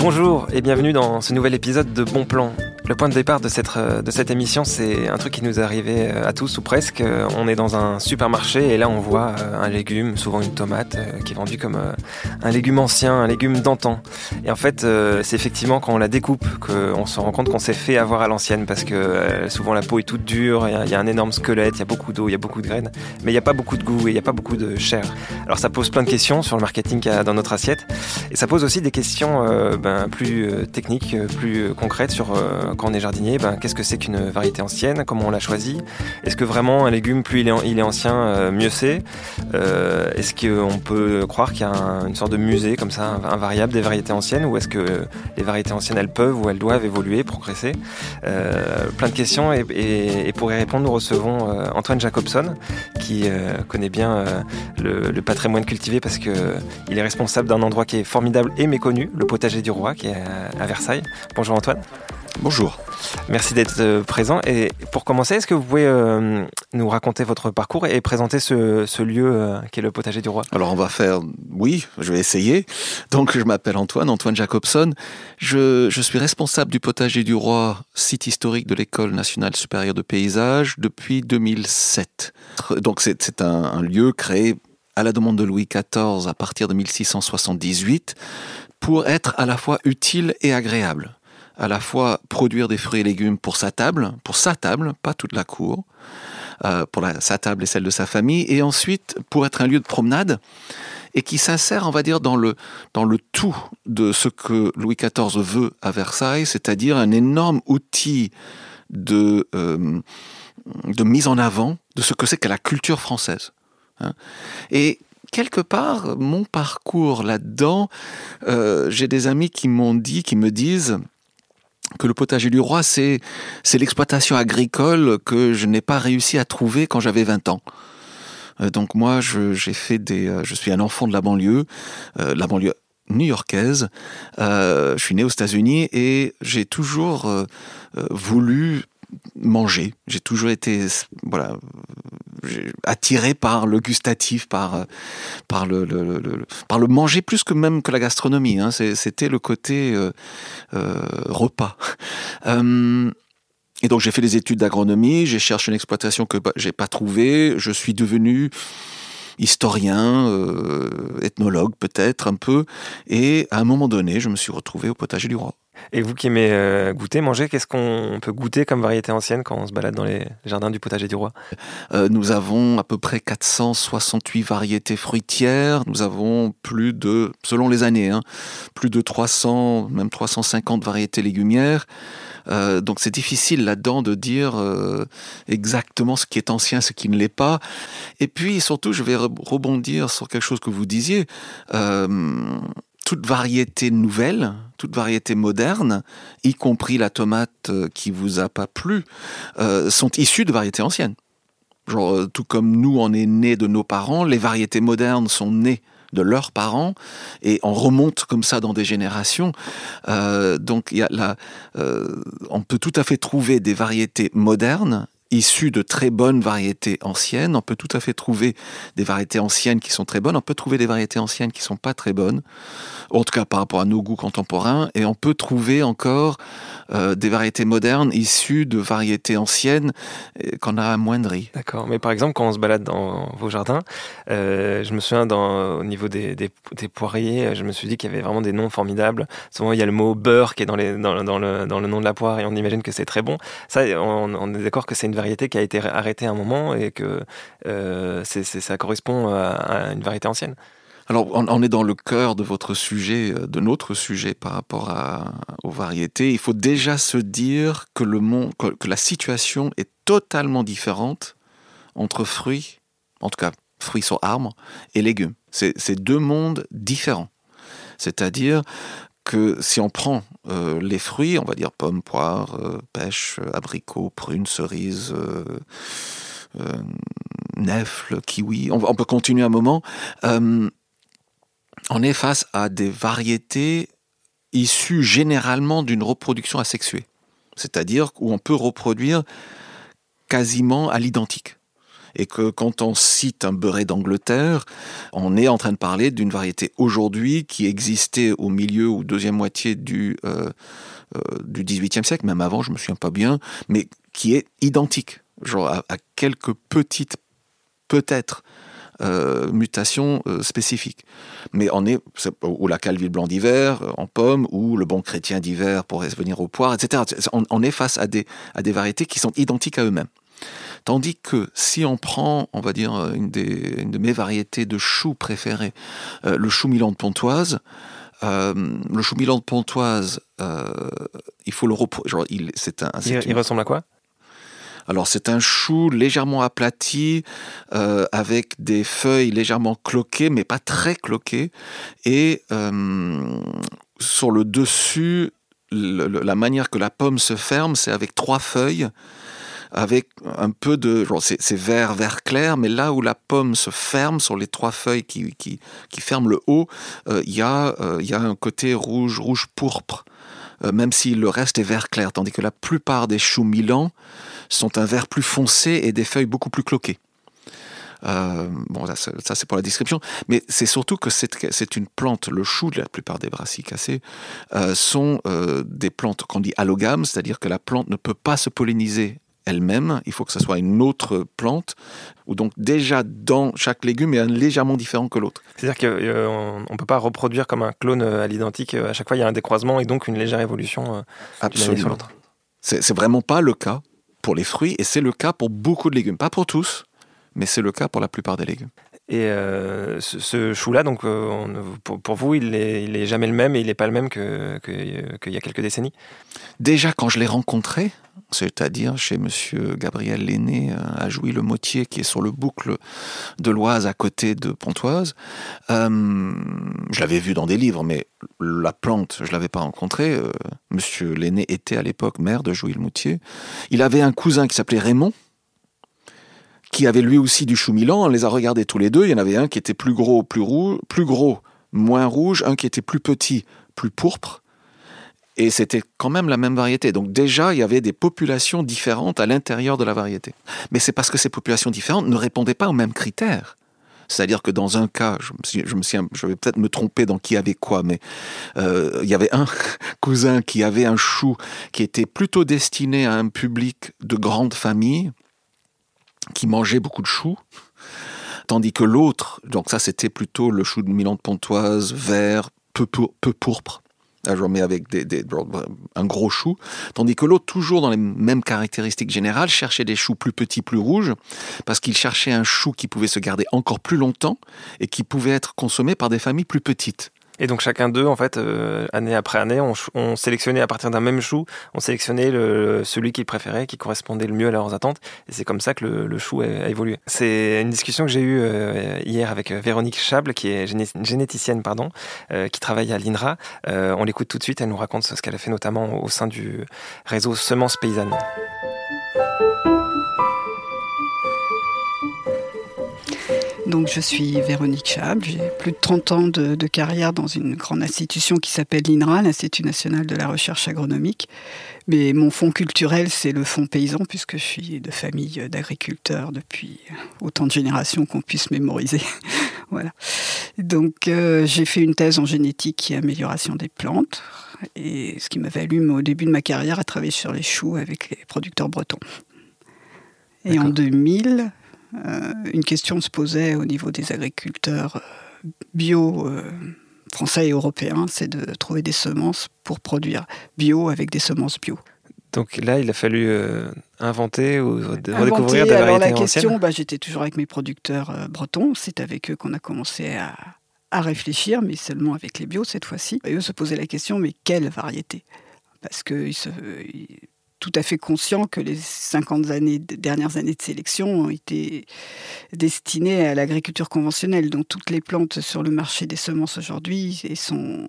Bonjour et bienvenue dans ce nouvel épisode de Bon Plan. Le point de départ de cette, euh, de cette émission, c'est un truc qui nous est arrivé euh, à tous ou presque. Euh, on est dans un supermarché et là on voit un légume, souvent une tomate, qui est vendue comme un légume ancien, un légume d'antan. Et en fait, c'est effectivement quand on la découpe qu'on se rend compte qu'on s'est fait avoir à l'ancienne parce que souvent la peau est toute dure, il y, a un énorme squelette, il y a beaucoup d'eau, il y a beaucoup de graines, mais il n'y a pas beaucoup de goût et il n'y a pas beaucoup de chair. Alors ça pose plein de questions sur le marketing qu'il y a dans notre assiette et ça pose aussi des questions ben, plus techniques, plus concrètes sur quand on est jardinier, ben, qu'est-ce que c'est qu'une variété ancienne? Comment on l'a choisi Est-ce que vraiment un légume, plus il est, il est ancien, euh, mieux c'est? Euh, Est-ce qu'on peut croire qu'il y a une sorte de musée comme ça, invariable des variétés anciennes Ou est-ce que les variétés anciennes, elles peuvent ou elles doivent évoluer, progresser? Euh, Plein de questions et, pour y répondre, nous recevons Antoine Jacobson qui connaît bien le, patrimoine cultivé parce qu'il est responsable d'un endroit qui est formidable et méconnu, le potager du roi qui est à Versailles. Bonjour Antoine. Bonjour. Merci d'être euh, présent. Et pour commencer, est-ce que vous pouvez euh, nous raconter votre parcours et présenter ce, lieu euh, qui est le potager du roi? Alors on va faire, oui, je vais essayer. Donc je m'appelle Antoine, Antoine Jacobson. Je, suis responsable du potager du roi, site historique de l'École nationale supérieure de paysage depuis 2007. Donc c'est un, un lieu créé à la demande de Louis XIV à partir de 1678 pour être à la fois utile et agréable à la fois produire des fruits et légumes pour sa table, pour sa table, pas toute la cour, euh, pour sa table et celle de sa famille, et ensuite pour être un lieu de promenade et qui s'insère, on va dire, dans le, dans le tout de ce que Louis XIV veut à Versailles, c'est-à-dire un énorme outil de, euh, de mise en avant de ce que c'est que la culture française. Hein. Et quelque part, mon parcours là-dedans, euh, j'ai des amis qui m'ont dit, qui me disent, que le potager du roi, c'est l'exploitation agricole que je n'ai pas réussi à trouver quand j'avais 20 ans. Euh, donc moi, j'ai fait des, euh, je suis un enfant de la banlieue, euh, la banlieue new-yorkaise. je suis né aux États-Unis et j'ai toujours voulu manger. J'ai toujours été voilà attiré par le gustatif, par par le, par le manger plus que même que la gastronomie. Hein. C'était le côté euh, euh, repas. Euh, et donc j'ai fait des études d'agronomie, j'ai cherché une exploitation que j'ai pas trouvée, je suis devenu historien, ethnologue peut-être un peu, et à un moment donné, je me suis retrouvé au potager du roi. Et vous qui aimez euh, goûter, manger, qu'est-ce qu'on peut goûter comme variété ancienne quand on se balade dans les jardins du potager du roi? Euh, Nous avons à peu près 468 variétés fruitières. Nous avons plus de, selon les années, hein, plus de 300, même 350 variétés légumières. Euh, donc c'est difficile là-dedans de dire exactement ce qui est ancien, ce qui ne l'est pas. Et puis surtout, je vais rebondir sur quelque chose que vous disiez toute variété nouvelle, toute variété moderne, y compris la tomate euh, qui vous a pas plu, euh, sont issues de variétés anciennes. Genre, euh, tout comme nous, on est né de nos parents, les variétés modernes sont nées de leurs parents et on remonte comme ça dans des générations. donc, y a la, on peut tout à fait trouver des variétés modernes issues de très bonnes variétés anciennes. On peut tout à fait trouver des variétés anciennes qui sont très bonnes. On peut trouver des variétés anciennes qui sont pas très bonnes en tout cas par rapport à nos goûts contemporains, et on peut trouver encore euh, des variétés modernes issues de variétés anciennes qu'on a amoindries. D'accord, mais par exemple quand on se balade dans vos jardins, euh, je me souviens au niveau des, poiriers, je me suis dit qu'il y avait vraiment des noms formidables. Souvent il y a le mot beurre qui est dans le nom de la poire et on imagine que c'est très bon. Ça, on, on est d'accord que c'est une variété qui a été arrêtée à un moment et que euh, ça correspond à une variété ancienne. Alors, on, est dans le cœur de votre sujet, euh, de notre sujet par rapport aux variétés. Il faut déjà se dire que, le monde, que, la situation est totalement différente entre fruits, en tout cas fruits sur arbre, et légumes. C'est deux mondes différents. C'est-à-dire que si on prend euh, les fruits, on va dire pommes, poires, euh, pêches, abricots, prunes, cerises, nèfles, kiwis, on, peut continuer un moment on est face à des variétés issues généralement d'une reproduction asexuée, c'est-à-dire où on peut reproduire quasiment à l'identique. Et que quand on cite un beurré d'Angleterre, on est en train de parler d'une variété aujourd'hui qui existait au milieu ou deuxième moitié du, euh, euh, du 18e siècle, même avant, je me souviens pas bien, mais qui est identique, genre à, quelques petites, peut-être, euh, mutations spécifiques. Mais on est, ou la Calville blanc d'hiver en pomme, ou le bon chrétien d'hiver pourrait venir aux poires, etc. On, est face à des variétés qui sont identiques à eux-mêmes. Tandis que si on prend, on va dire, une, des, de mes variétés de choux préférées, euh, le chou Milan de Pontoise, euh, le chou Milan de Pontoise, euh, il faut le reproduire. Il, un, il, ressemble à quoi? Alors c'est un chou légèrement aplati, avec des feuilles légèrement cloquées, mais pas très cloquées. Et sur le dessus, la manière que la pomme se ferme, c'est avec trois feuilles avec un peu de... C'est vert, vert clair, mais là où la pomme se ferme sur les trois feuilles qui, qui, ferment le haut, euh, il y, euh, y, a un côté rouge, rouge pourpre, euh, même si le reste est vert clair, tandis que la plupart des choux Milan sont un vert plus foncé et des feuilles beaucoup plus cloquées. bon, ça, c'est pour la description, mais c'est surtout que c'est une plante, le chou de la plupart des brassicacées sont des plantes qu'on dit allogames, c'est-à-dire que la plante ne peut pas se polliniser elle-même, il faut que ce soit une autre plante, ou donc déjà dans chaque légume est légèrement différent que l'autre. C'est-à-dire qu'on euh, ne peut pas reproduire comme un clone euh, à l'identique, euh, à chaque fois il y a un décroisement et donc une légère évolution sur l'autre. C'est vraiment pas le cas pour les fruits, et c'est le cas pour beaucoup de légumes, pas pour tous, mais c'est le cas pour la plupart des légumes. Et ce, chou-là, donc pour, vous, il n'est est jamais le même et il n'est pas le même qu'il que, y a quelques décennies Déjà, quand je l'ai rencontré, c'est-à-dire chez Monsieur Gabriel Lenné euh, à Jouy-le-Motier, qui est sur le boucle de l'Oise à côté de Pontoise. Euh, je l'avais vu dans des livres, mais la plante, je l'avais pas rencontré. Euh, Monsieur Lenné était à l'époque maire de Jouy-le-Motier. Il avait un cousin qui s'appelait Raymond, qui avait lui aussi du chou milan. On les a regardés tous les deux. Il y en avait un qui était plus gros, plus rouge, plus gros, moins rouge, un qui était plus petit, plus pourpre. Et c'était quand même la même variété. Donc déjà, il y avait des populations différentes à l'intérieur de la variété. Mais c'est parce que ces populations différentes ne répondaient pas aux mêmes critères. C'est-à-dire que dans un cas, je vais peut-être me tromper dans qui avait quoi, mais euh, il y avait un cousin qui avait un chou qui était plutôt destiné à un public de grande famille, qui mangeait beaucoup de choux, tandis que l'autre, donc ça c'était plutôt le chou de Milan de Pontoise, vert, peu, peu pourpre, mais avec des, un gros chou, tandis que l'autre, toujours dans les mêmes caractéristiques générales, cherchait des choux plus petits, plus rouges, parce qu'il cherchait un chou qui pouvait se garder encore plus longtemps et qui pouvait être consommé par des familles plus petites. Et donc chacun d'eux, en fait, euh, année après année, on, sélectionnait à partir d'un même chou, on sélectionnait le, celui qu'ils préféraient, qui correspondait le mieux à leurs attentes. Et c'est comme ça que le, chou a, évolué. C'est une discussion que j'ai eue euh, hier avec euh, Véronique Chable, qui est généticienne, pardon, qui travaille à l'INRA. on l'écoute tout de suite. Elle nous raconte ce qu'elle a fait notamment au sein du réseau Semences Paysannes. Donc je suis Véronique Chable, j'ai plus de 30 ans de, carrière dans une grande institution qui s'appelle l'INRA, l'Institut national de la recherche agronomique. Mais mon fonds culturel, c'est le fonds paysan, puisque je suis de famille d'agriculteurs depuis autant de générations qu'on puisse mémoriser. voilà. Donc euh, j'ai fait une thèse en génétique et amélioration des plantes, et ce qui m'a valu au début de ma carrière à travailler sur les choux avec les producteurs bretons. Et en 2000, euh, une question se posait au niveau des agriculteurs euh, bio euh, français et européens, c'est de trouver des semences pour produire bio avec des semences bio. Donc là, il a fallu inventer ou redécouvrir des variétés alors la question, bah, j'étais toujours avec mes producteurs bretons. C'est avec eux qu'on a commencé à, à, réfléchir, mais seulement avec les bio cette fois-ci. Et eux se posaient la question, mais quelle variété? Parce qu'ils se, tout à fait conscient que les 50 années, dernières années de sélection ont été destinées à l'agriculture conventionnelle. Donc toutes les plantes sur le marché des semences aujourd'hui sont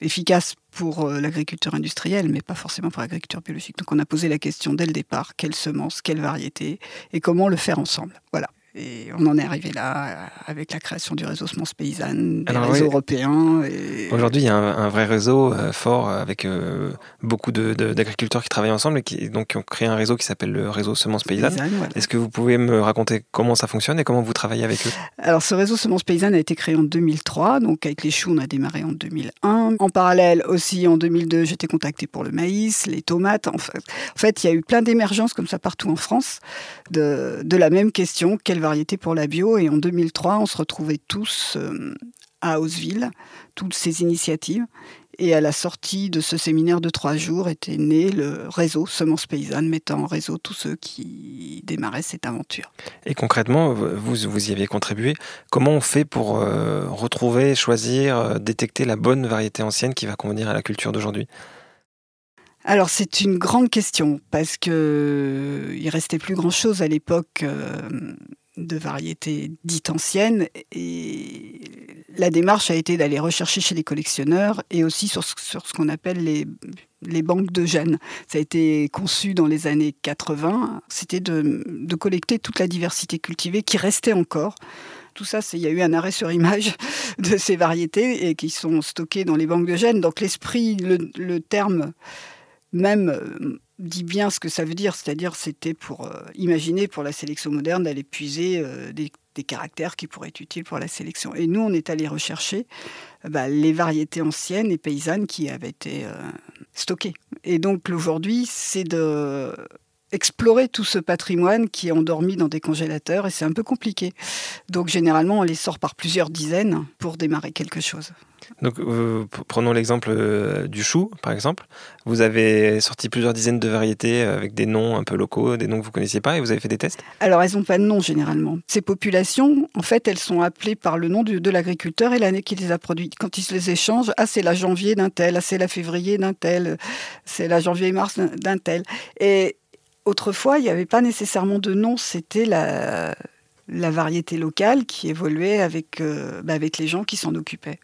efficaces pour euh, l'agriculture industrielle, mais pas forcément pour l'agriculture biologique. Donc on a posé la question dès le départ, quelle semence, quelle variété, et comment le faire ensemble. Voilà. Et on en est arrivé là avec la création du réseau Semence Paysanne, des réseaux européens. Aujourd'hui, il y a un, vrai réseau euh, fort avec euh, beaucoup d'agriculteurs qui travaillent ensemble et qui donc ont créé un réseau qui s'appelle le réseau Semence Paysanne. Est-ce que vous pouvez me raconter comment ça fonctionne et comment vous travaillez avec eux? Alors, ce réseau Semence Paysanne a été créé en 2003. Donc, avec les choux, on a démarré en 2001. En parallèle, aussi en 2002, j'étais contactée pour le maïs, les tomates. En fait, en fait il y a eu plein d'émergences comme ça partout en France de, de la même question quelle variété pour la bio. Et en 2003, on se retrouvait tous euh, à Hausville, toutes ces initiatives. Et à la sortie de ce séminaire de trois jours était né le réseau Semences Paysannes, mettant en réseau tous ceux qui démarraient cette aventure. Et concrètement, vous, vous y aviez contribué. Comment on fait pour euh, retrouver, choisir, euh, détecter la bonne variété ancienne qui va convenir à la culture d'aujourd'hui? Alors c'est une grande question parce que il restait plus grand chose à l'époque de variétés dites anciennes et la démarche a été d'aller rechercher chez les collectionneurs et aussi sur, ce qu'on appelle les, les, banques de gènes. Ça a été conçu dans les années 80, c'était de, de collecter toute la diversité cultivée qui restait encore. Tout ça, il y a eu un arrêt sur image de ces variétés et qui sont stockées dans les banques de gènes. Donc l'esprit, le, le terme même dit bien ce que ça veut dire, c'est-à-dire c'était pour euh, imaginer pour la sélection moderne d'aller puiser euh, des, caractères qui pourraient être utiles pour la sélection. Et nous, on est allé rechercher euh, bah, les variétés anciennes et paysannes qui avaient été stockées. Et donc aujourd'hui, c'est de explorer tout ce patrimoine qui est endormi dans des congélateurs et c'est un peu compliqué. Donc généralement, on les sort par plusieurs dizaines pour démarrer quelque chose. Donc, euh, prenons l'exemple euh, du chou, par exemple. Vous avez sorti plusieurs dizaines de variétés euh, avec des noms un peu locaux, des noms que vous connaissiez pas, et vous avez fait des tests? Alors, elles n'ont pas de nom généralement. Ces populations, en fait, elles sont appelées par le nom de, l'agriculteur et l'année qu'il les a produites. Quand ils se les échangent, ah, c'est la janvier d'un tel, ah, c'est la février d'un tel, c'est la janvier-mars d'un tel. Et autrefois, il n'y avait pas nécessairement de nom, c'était la, variété locale qui évoluait avec, bah, avec les gens qui s'en occupaient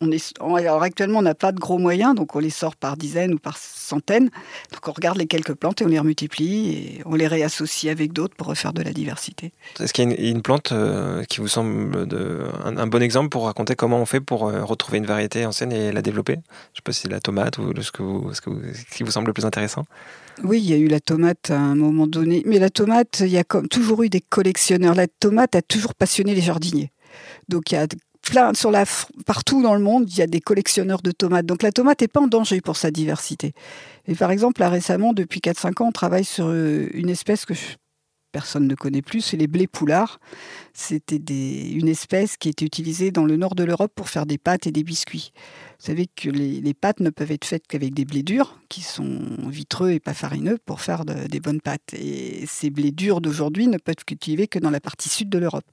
on est, alors actuellement, on n'a pas de gros moyens, donc on les sort par dizaines ou par centaines. Donc on regarde les quelques plantes et on les remultiplie et on les réassocie avec d'autres pour refaire de la diversité. Est-ce qu'il y a une, plante euh, qui vous semble de, un, bon exemple pour raconter comment on fait pour euh, retrouver une variété ancienne et la développer? Je ne sais pas si c'est la tomate ou ce, que ce, que ce qui vous semble le plus intéressant. Oui, il y a eu la tomate à un moment donné. Mais la tomate, il y a comme, toujours eu des collectionneurs. La tomate a toujours passionné les jardiniers. Donc il y a sur partout dans le monde, il y a des collectionneurs de tomates. Donc la tomate n'est pas en danger pour sa diversité. Et par exemple, là récemment, depuis 4-5 ans, on travaille sur euh, une espèce que personne ne connaît plus, c'est les blés poulards. C'était une espèce qui était utilisée dans le nord de l'Europe pour faire des pâtes et des biscuits. Vous savez que les, pâtes ne peuvent être faites qu'avec des blés durs, qui sont vitreux et pas farineux, pour faire des bonnes pâtes. Et ces blés durs d'aujourd'hui ne peuvent être cultivés que dans la partie sud de l'Europe.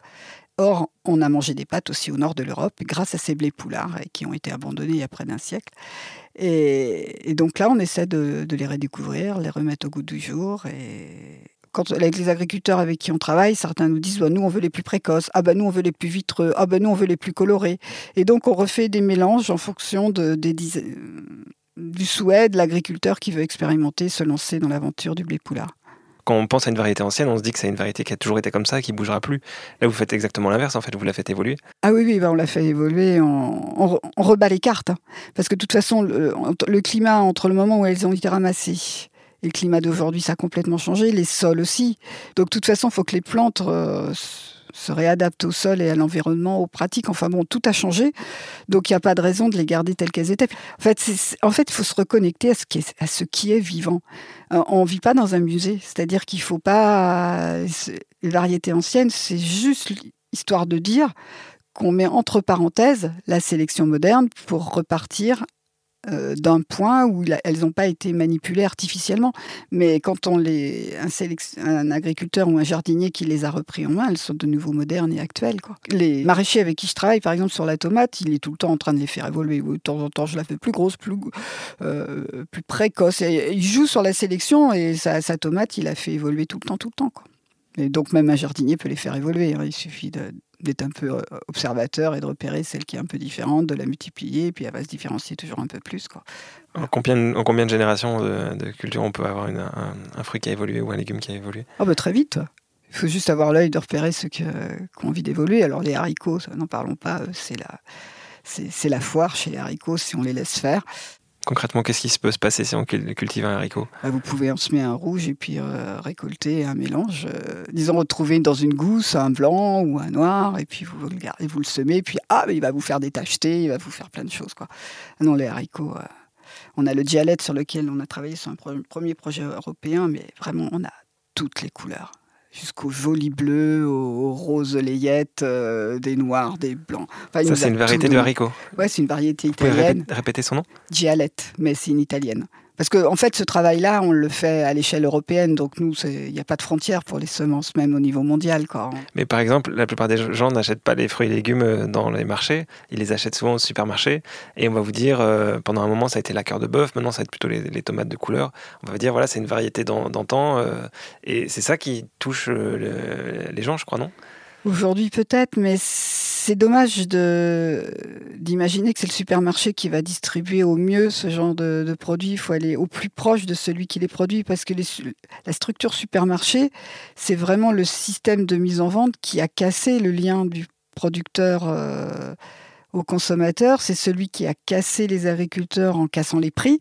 Or, on a mangé des pâtes aussi au nord de l'Europe grâce à ces blés poulards qui ont été abandonnés il y a près d'un siècle. Et, donc là, on essaie de, les redécouvrir, les remettre au goût du jour. Et quand, avec les agriculteurs avec qui on travaille, certains nous disent bah, nous, on veut les plus précoces. Ah, ben nous, on veut les plus vitreux. Ah, ben nous, on veut les plus colorés. Et donc, on refait des mélanges en fonction de, des, du souhait de l'agriculteur qui veut expérimenter, se lancer dans l'aventure du blé poulard quand on pense à une variété ancienne, on se dit que c'est une variété qui a toujours été comme ça, qui bougera plus. Là, vous faites exactement l'inverse, en fait, vous la faites évoluer. Ah oui, oui, bah, on l'a fait évoluer, on, rebat les cartes. Hein. Parce que de toute façon, le, climat entre le moment où elles ont été ramassées et le climat d'aujourd'hui, ça a complètement changé, les sols aussi. Donc de toute façon, il faut que les plantes... Euh, se réadaptent au sol et à l'environnement, aux pratiques. Enfin bon, tout a changé. Donc il n'y a pas de raison de les garder telles qu'elles étaient. En fait, en fait, il faut se reconnecter à ce qui est, à ce qui est vivant. Euh, on ne vit pas dans un musée. C'est-à-dire qu'il ne faut pas. Les variétés anciennes, c'est juste histoire de dire qu'on met entre parenthèses la sélection moderne pour repartir euh, d'un point où elles n'ont pas été manipulées artificiellement. Mais quand on les, un, agriculteur ou un jardinier qui les a repris en main, elles sont de nouveau modernes et actuelles. Les maraîchers avec qui je travaille, par exemple sur la tomate, il est tout le temps en train de les faire évoluer. De temps en temps, je la fais plus grosse, plus, euh, plus précoce. il joue sur la sélection et sa, tomate, il la fait évoluer tout le temps, tout le temps. Et donc même un jardinier peut les faire évoluer. Hein. Il suffit de, d'être un peu euh, observateur et de repérer celle qui est un peu différente, de la multiplier, et puis elle va se différencier toujours un peu plus. Quoi. En, combien, en combien de générations de, culture on peut avoir un, fruit qui a évolué ou un légume qui a évolué? Oh bah Très vite. Il faut juste avoir l'œil de repérer ceux qui ont envie d'évoluer. Alors les haricots, n'en parlons pas, c'est la, c'est la foire chez les haricots si on les laisse faire. Concrètement, qu'est-ce qui se peut se passer si on cultive un haricot? Bah, Vous pouvez en semer un rouge et puis euh, récolter un mélange. Euh, disons, retrouver dans une gousse un blanc ou un noir, et puis vous le gardez, vous le semez, et puis ah, il va vous faire des tachetés, il va vous faire plein de choses. Quoi. Ah non, les haricots, euh, on a le dialecte sur lequel on a travaillé sur un premier projet européen, mais vraiment, on a toutes les couleurs jusqu'aux jolis bleus, aux, roses layettes, euh, des noirs, des blancs. ça, c'est une variété de haricot. Ouais, c'est une variété italienne. Vous pouvez répéter son nom? Gialette, mais c'est une italienne. Parce qu'en en fait, ce travail-là, on le fait à l'échelle européenne, donc nous, il n'y a pas de frontière pour les semences, même au niveau mondial. Quoi. Mais par exemple, la plupart des gens n'achètent pas les fruits et légumes euh, dans les marchés, ils les achètent souvent au supermarché, et on va vous dire, euh, pendant un moment, ça a été la cœur de bœuf, maintenant, ça va être plutôt les, tomates de couleur. On va vous dire, voilà, c'est une variété d'antan, euh, et c'est ça qui touche les gens, je crois, non? Aujourd'hui peut-être, mais c'est dommage d'imaginer que c'est le supermarché qui va distribuer au mieux ce genre de, produits. Il faut aller au plus proche de celui qui les produit parce que la structure supermarché, c'est vraiment le système de mise en vente qui a cassé le lien du producteur. Euh, au consommateur, c'est celui qui a cassé les agriculteurs en cassant les prix.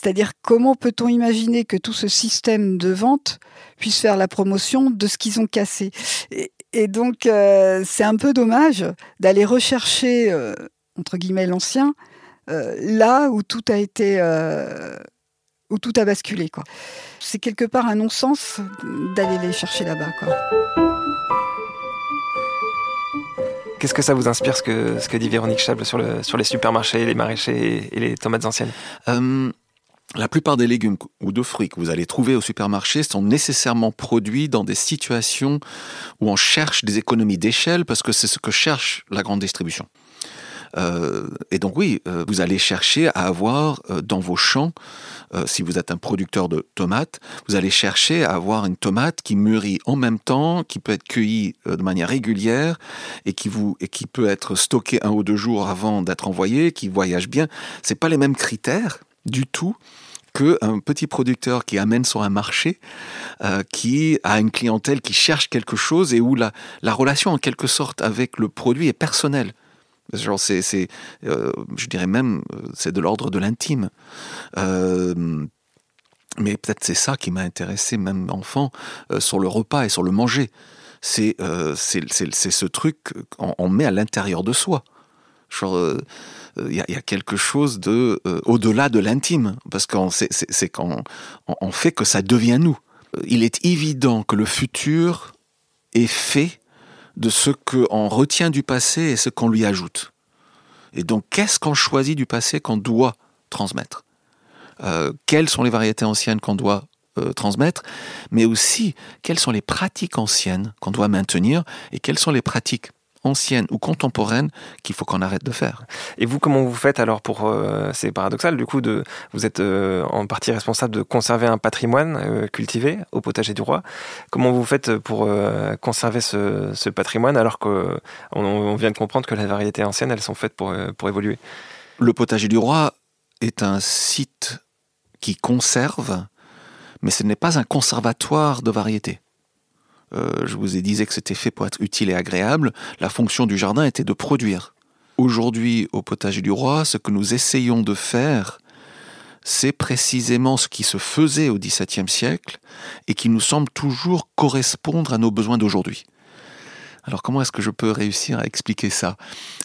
C'est-à-dire comment peut-on imaginer que tout ce système de vente puisse faire la promotion de ce qu'ils ont cassé? Donc, euh, c'est un peu dommage d'aller rechercher, euh, entre guillemets, l'ancien, euh, là où tout a été. où tout a basculé. Quoi. C'est quelque part un non-sens d'aller les chercher là-bas. Quoi. Qu'est-ce que ça vous inspire ce que, ce que dit Véronique Chable sur, le, sur les supermarchés, les maraîchers et les tomates anciennes? La plupart des légumes ou de fruits que vous allez trouver au supermarché sont nécessairement produits dans des situations où on cherche des économies d'échelle parce que c'est ce que cherche la grande distribution. Euh, et donc oui, euh, vous allez chercher à avoir euh, dans vos champs, si vous êtes un producteur de tomates, vous allez chercher à avoir une tomate qui mûrit en même temps, qui peut être cueillie de manière régulière et qui et qui peut être stockée un ou deux jours avant d'être envoyée, qui voyage bien. C'est pas les mêmes critères du tout qu'un petit producteur qui amène sur un marché, euh, qui a une clientèle qui cherche quelque chose et où la, la relation en quelque sorte avec le produit est personnelle. Genre c'est, euh, je dirais même, c'est de l'ordre de l'intime. Euh, mais peut-être c'est ça qui m'a intéressé, même enfant, sur le repas et sur le manger. C'est, c'est, c'est, ce truc qu'on met à l'intérieur de soi. Il y, a quelque chose de euh, au-delà de l'intime, parce que c'est quand on, fait que ça devient nous. Il est évident que le futur est fait de ce qu'on retient du passé et ce qu'on lui ajoute. Et donc, qu'est-ce qu'on choisit du passé qu'on doit transmettre? Euh, Quelles sont les variétés anciennes qu'on doit euh, transmettre? Mais aussi, quelles sont les pratiques anciennes qu'on doit maintenir et quelles sont les pratiques ancienne ou contemporaine qu'il faut qu'on arrête de faire. Et vous, comment vous faites alors pour... Euh, c'est paradoxal, du coup, de, vous êtes euh, en partie responsable de conserver un patrimoine euh, cultivé au potager du roi. Comment vous faites pour conserver ce, patrimoine alors qu'on on vient de comprendre que les variétés anciennes, elles sont faites pour, pour évoluer? Le potager du roi est un site qui conserve, mais ce n'est pas un conservatoire de variétés. Euh, je vous ai dit que c'était fait pour être utile et agréable. La fonction du jardin était de produire. Aujourd'hui, au potager du roi, ce que nous essayons de faire, c'est précisément ce qui se faisait au XVIIe siècle et qui nous semble toujours correspondre à nos besoins d'aujourd'hui. Alors comment est-ce que je peux réussir à expliquer ça?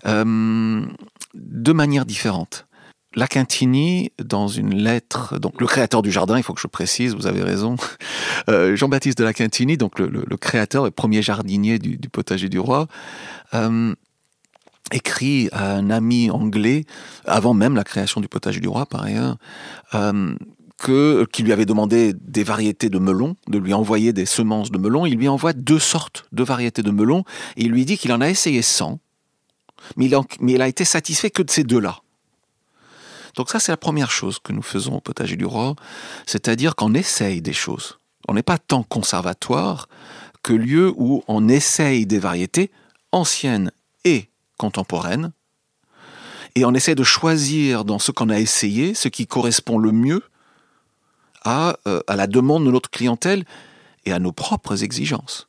Euh, De manière différente. Lacantini, dans une lettre, donc le créateur du jardin, il faut que je précise, vous avez raison, euh, Jean-Baptiste de Lacantini, donc le, créateur et premier jardinier du, potager du roi, euh, écrit à un ami anglais, avant même la création du potager du roi par ailleurs, euh, que, qui lui avait demandé des variétés de melons, de lui envoyer des semences de melons. Il lui envoie deux sortes de variétés de melons et il lui dit qu'il en a essayé 100, mais il, mais il a été satisfait que de ces deux-là. Donc ça, c'est la première chose que nous faisons au potager du roi, c'est-à-dire qu'on essaye des choses. On n'est pas tant conservatoire que lieu où on essaye des variétés anciennes et contemporaines, et on essaie de choisir dans ce qu'on a essayé ce qui correspond le mieux à, euh, la demande de notre clientèle et à nos propres exigences.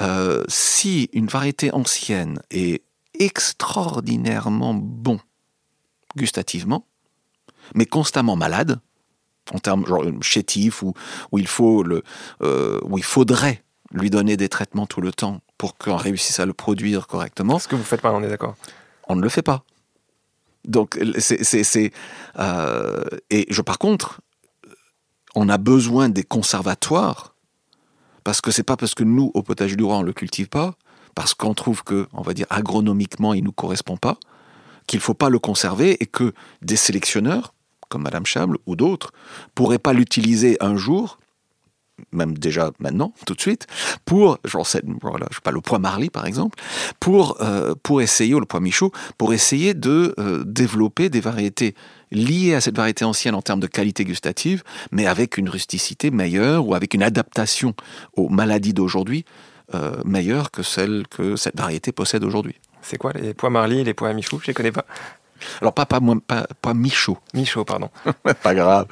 euh, si une variété ancienne est extraordinairement bon gustativement, mais constamment malade, en termes genre chétif, où, où, il faut le, euh, où il faudrait lui donner des traitements tout le temps pour qu'on réussisse à le produire correctement. Ce que vous faites pas, on est d'accord? On ne le fait pas. Donc, c'est. Euh, et je, par contre, on a besoin des conservatoires, parce que c'est pas parce que nous, au potager du roi, on le cultive pas, parce qu'on trouve que, on va dire, agronomiquement, il nous correspond pas, qu'il faut pas le conserver et que des sélectionneurs, comme Madame Chable ou d'autres, pourraient pas l'utiliser un jour même déjà maintenant, tout de suite, pour, genre, voilà, sais pas, le poids Marly par exemple, pour, euh, pour essayer, ou le poids Michaud, pour essayer de euh, développer des variétés liées à cette variété ancienne en termes de qualité gustative, mais avec une rusticité meilleure ou avec une adaptation aux maladies d'aujourd'hui euh, meilleure que celle que cette variété possède aujourd'hui. C'est quoi les pois Marly et les pois Michou Je les connais pas. Alors pas, pas, pas, pas Michaud. Michaud, pardon. pas grave.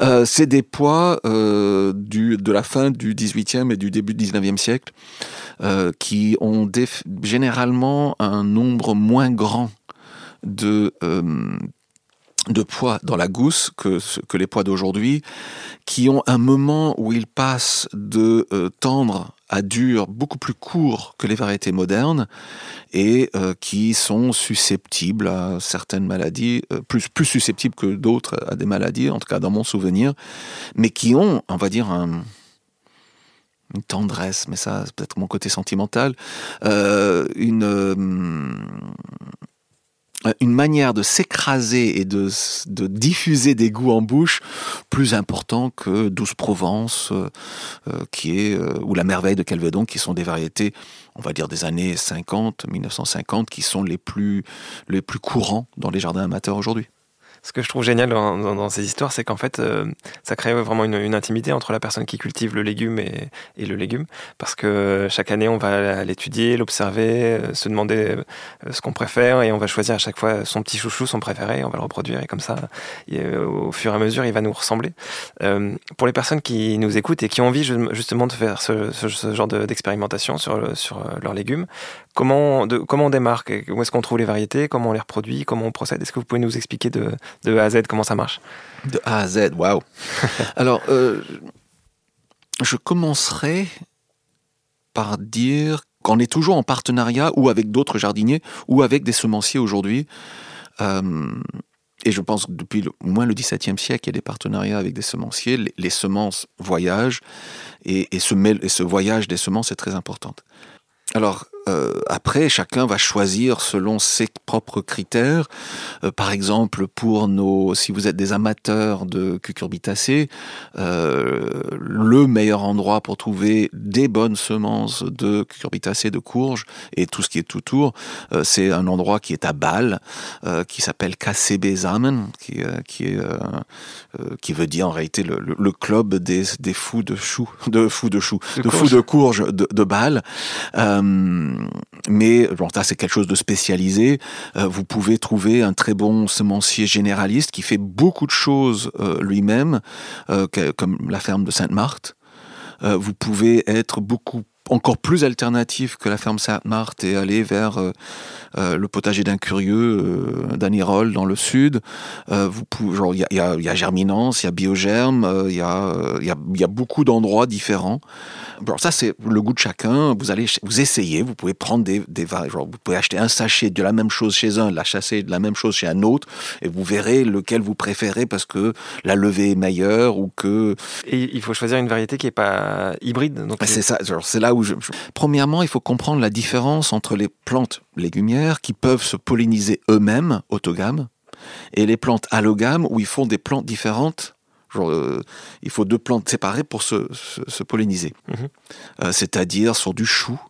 Euh, c'est des pois euh, du, de la fin du 18e et du début du 19e siècle euh, qui ont généralement un nombre moins grand de, de pois dans la gousse que, que les pois d'aujourd'hui, qui ont un moment où ils passent de tendre à dur beaucoup plus court que les variétés modernes et euh, qui sont susceptibles à certaines maladies, euh, plus, plus susceptibles que d'autres à des maladies, en tout cas dans mon souvenir, mais qui ont, on va dire, un, une tendresse, mais ça c'est peut-être mon côté sentimental, euh, une une manière de s'écraser et de, diffuser des goûts en bouche plus important que Douce Provence, euh, euh, qui est, euh, ou La Merveille de Calvedon, qui sont des variétés, on va dire des années 50, 1950, qui sont les plus, les plus courants dans les jardins amateurs aujourd'hui ce que je trouve génial dans, ces histoires, c'est qu'en fait, euh, ça crée vraiment une, intimité entre la personne qui cultive le légume et, le légume, parce que chaque année, on va l'étudier, l'observer, euh, se demander euh, ce qu'on préfère, et on va choisir à chaque fois son petit chouchou, son préféré, et on va le reproduire, et comme ça, au fur et à mesure, il va nous ressembler. pour les personnes qui nous écoutent et qui ont envie justement de faire ce, genre d'expérimentation sur, leurs légumes, comment, comment on démarre Où est-ce qu'on trouve les variétés Comment on les reproduit Comment on procède? Est-ce que vous pouvez nous expliquer de, de A à Z, comment ça marche De A à Z, waouh Alors, euh, je commencerai par dire qu'on est toujours en partenariat ou avec d'autres jardiniers ou avec des semenciers aujourd'hui. Euh, et je pense que depuis au moins le XVIIe siècle, il y a des partenariats avec des semenciers. Les, semences voyagent et, ce, et ce voyage des semences est très important. Alors, euh, après, chacun va choisir selon ses propres critères. Euh, par exemple, pour nos, si vous êtes des amateurs de cucurbitacées, euh, le meilleur endroit pour trouver des bonnes semences de cucurbitacées, de courges et tout ce qui est tout autour, euh, c'est un endroit qui est à Bâle, euh, qui s'appelle KCB Zamen, qui, qui est, qui veut dire en réalité le, le, club des, des fous de choux, de fous de choux, de, fous de courges de, de Bâle. Euh, mais bon, ça c'est quelque chose de spécialisé. Euh, vous pouvez trouver un très bon semencier généraliste qui fait beaucoup de choses euh, lui-même, comme la ferme de Sainte-Marthe. vous pouvez être beaucoup encore plus alternatif que la ferme Sainte-Marthe et aller vers le potager d'un curieux euh, d'Anirol dans le sud. vous il y a, y, a, Germinance, il y a Biogerme, il y a, y, a, y a beaucoup d'endroits différents. Bon, ça, c'est le goût de chacun. Vous allez, vous essayez, vous pouvez prendre des, des genre, vous pouvez acheter un sachet de la même chose chez un, la chasser de la même chose chez un autre, et vous verrez lequel vous préférez parce que la levée est meilleure ou que. Et il faut choisir une variété qui est pas hybride. Donc c'est ça. C'est là où je, Premièrement, il faut comprendre la différence entre les plantes légumières qui peuvent se polliniser eux-mêmes, autogames, et les plantes allogames où ils font des plantes différentes euh, il faut deux plantes séparées pour se, polliniser. Mhm. Euh, c'est-à-dire sur du chou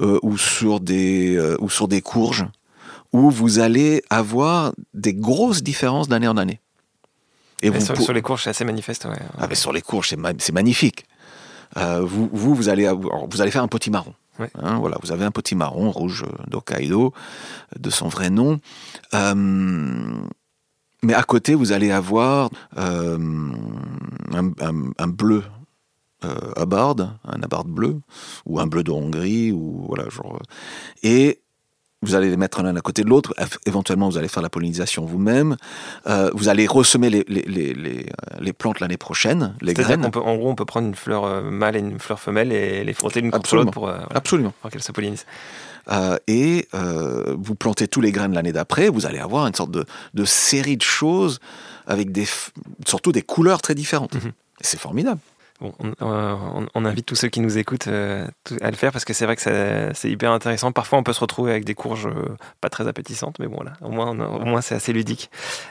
euh, ou, sur des, ou sur des courges, où vous allez avoir des grosses différences d'année en année. Et sur, les courges, c'est assez manifeste. Ah, mais sur les courges, c'est magnifique. Vous, vous, vous, allez, vous allez faire un potimarron. Hein, voilà, vous avez un potimarron rouge d'Hokkaido, de son vrai nom. Mais à côté, vous allez avoir euh, un, bleu à bord, un abord bleu, ou un bleu de Hongrie, ou voilà, genre. Et vous allez les mettre l'un à côté de l'autre. Éventuellement, vous allez faire la pollinisation vous-même. Euh, vous allez ressemer les, les, les, les, euh, plantes l'année prochaine, les graines. On peut, en gros, on peut prendre une fleur euh, mâle et une fleur femelle et les frotter l'une contre l'autre pour, Absolument. pour qu'elles se pollinisent. et vous plantez tous les graines l'année d'après. Vous allez avoir une sorte de, de, série de choses avec des, surtout des couleurs très différentes. Mhm. Et c'est formidable. Bon, on, invite tous ceux qui nous écoutent euh, à le faire parce que c'est vrai que c'est hyper intéressant. Parfois, on peut se retrouver avec des courges euh, pas très appétissantes, mais bon, là, au moins, c'est assez ludique.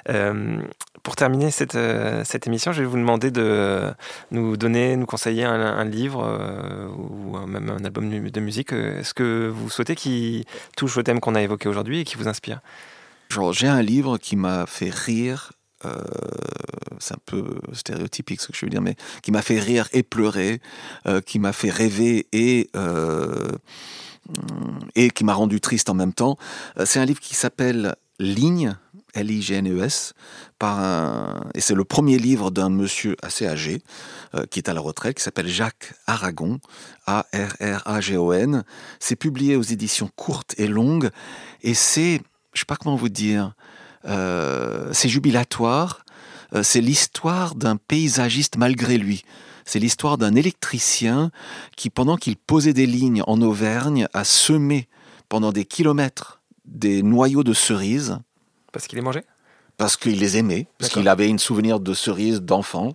Euh, pour terminer cette, cette émission, je vais vous demander de nous donner, nous conseiller un, livre ou même un album de musique. Est-ce que vous souhaitez qui touche au thème qu'on a évoqué aujourd'hui et qui vous inspire? J'ai un livre qui m'a fait rire euh, c'est un peu stéréotypique ce que je veux dire, mais qui m'a fait rire et pleurer, euh, qui m'a fait rêver et euh, et qui m'a rendu triste en même temps. C'est un livre qui s'appelle Ligne, L-I-G-N-E-S, et c'est le premier livre d'un monsieur assez âgé qui est à la retraite, qui s'appelle Jacques Aragon, A-R-R-A-G-O-N. C'est publié aux éditions courtes et longues, et c'est, je sais pas comment vous dire, c'est jubilatoire, euh, c'est l'histoire d'un paysagiste malgré lui. C'est l'histoire d'un électricien qui, pendant qu'il posait des lignes en Auvergne, a semé pendant des kilomètres des noyaux de cerises. Parce qu'il les mangeait? Parce qu'il les aimait, parce qu'il avait une souvenir de cerises d'enfant.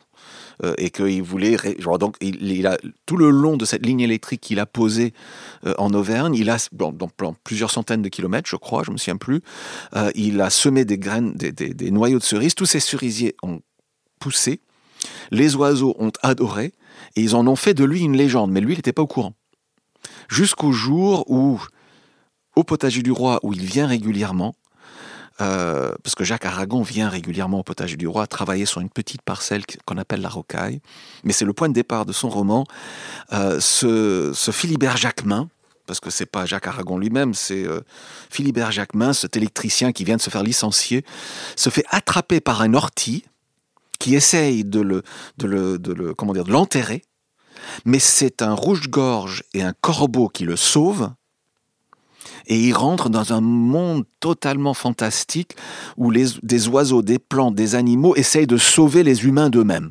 Euh, et qu'il voulait. Donc, il, a, tout le long de cette ligne électrique qu'il a posée euh, en Auvergne, il a, dans, plusieurs centaines de kilomètres, je crois, je me souviens plus, euh, il a semé des graines, des, des, noyaux de cerises. Tous ces cerisiers ont poussé. Les oiseaux ont adoré et ils en ont fait de lui une légende. Mais lui, il n'était pas au courant. Jusqu'au jour où, au potager du roi, où il vient régulièrement, euh, parce que Jacques Aragon vient régulièrement au potager du roi travailler sur une petite parcelle qu'on appelle la rocaille. Mais c'est le point de départ de son roman. Euh, ce, Philibert Jacquemin, parce que c'est pas Jacques Aragon lui-même, c'est euh, Philibert Jacquemin, cet électricien qui vient de se faire licencier, se fait attraper par un ortie qui essaye de le, de le, de le comment dire, de l'enterrer. Mais c'est un rouge-gorge et un corbeau qui le sauvent et il rentre dans un monde totalement fantastique où des oiseaux, des plantes, des animaux essayent de sauver les humains d'eux-mêmes.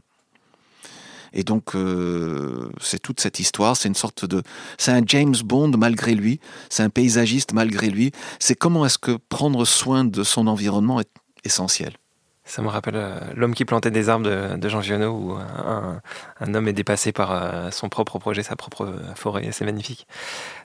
Et donc, euh, c'est toute cette histoire, c'est une sorte de... C'est un James Bond malgré lui, c'est un paysagiste malgré lui, c'est comment est-ce que prendre soin de son environnement est essentiel. Ça me rappelle euh, L'homme qui plantait des arbres de, Jean Giono, où un, homme est dépassé par euh, son propre projet, sa propre euh, forêt. C'est magnifique.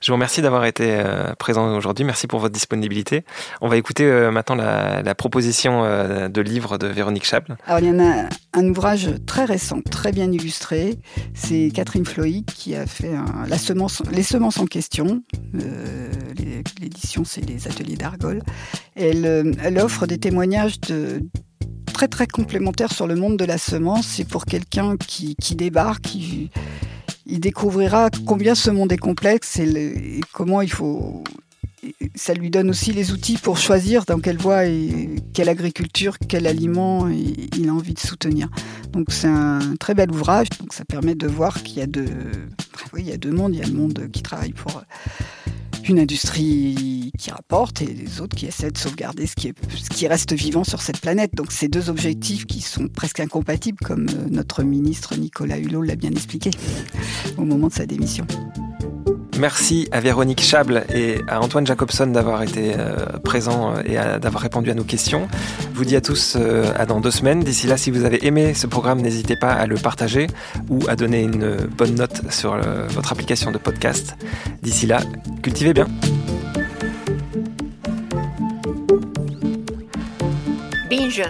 Je vous remercie d'avoir été présent aujourd'hui. Merci pour votre disponibilité. On va écouter maintenant la, proposition de livre de Véronique Chable. Alors, il y en a un ouvrage très récent, très bien illustré. C'est Catherine Floïc qui a fait la semence, Les semences en question. L'édition, c'est les ateliers d'Argol. Elle offre des témoignages de très très complémentaire sur le monde de la semence. C'est pour quelqu'un qui, débarque, il découvrira combien ce monde est complexe et, comment il faut. Ça lui donne aussi les outils pour choisir dans quelle voie et quelle agriculture, quel aliment il a envie de soutenir. Donc c'est un très bel ouvrage. Donc ça permet de voir qu'il y a deux, oui, il y a deux mondes. Il y a le monde qui travaille pour une industrie qui rapporte et les autres qui essaient de sauvegarder ce qui, ce qui reste vivant sur cette planète. Donc ces deux objectifs qui sont presque incompatibles, comme euh, notre ministre Nicolas Hulot l'a bien expliqué au moment de sa démission. Merci à Véronique Chable et à Antoine Jacobson d'avoir été euh, présents euh, et d'avoir répondu à nos questions. Je vous dis à tous euh, à dans deux semaines. D'ici là, si vous avez aimé ce programme, n'hésitez pas à le partager ou à donner une bonne note sur votre application de podcast. D'ici là, cultivez bien. Binge.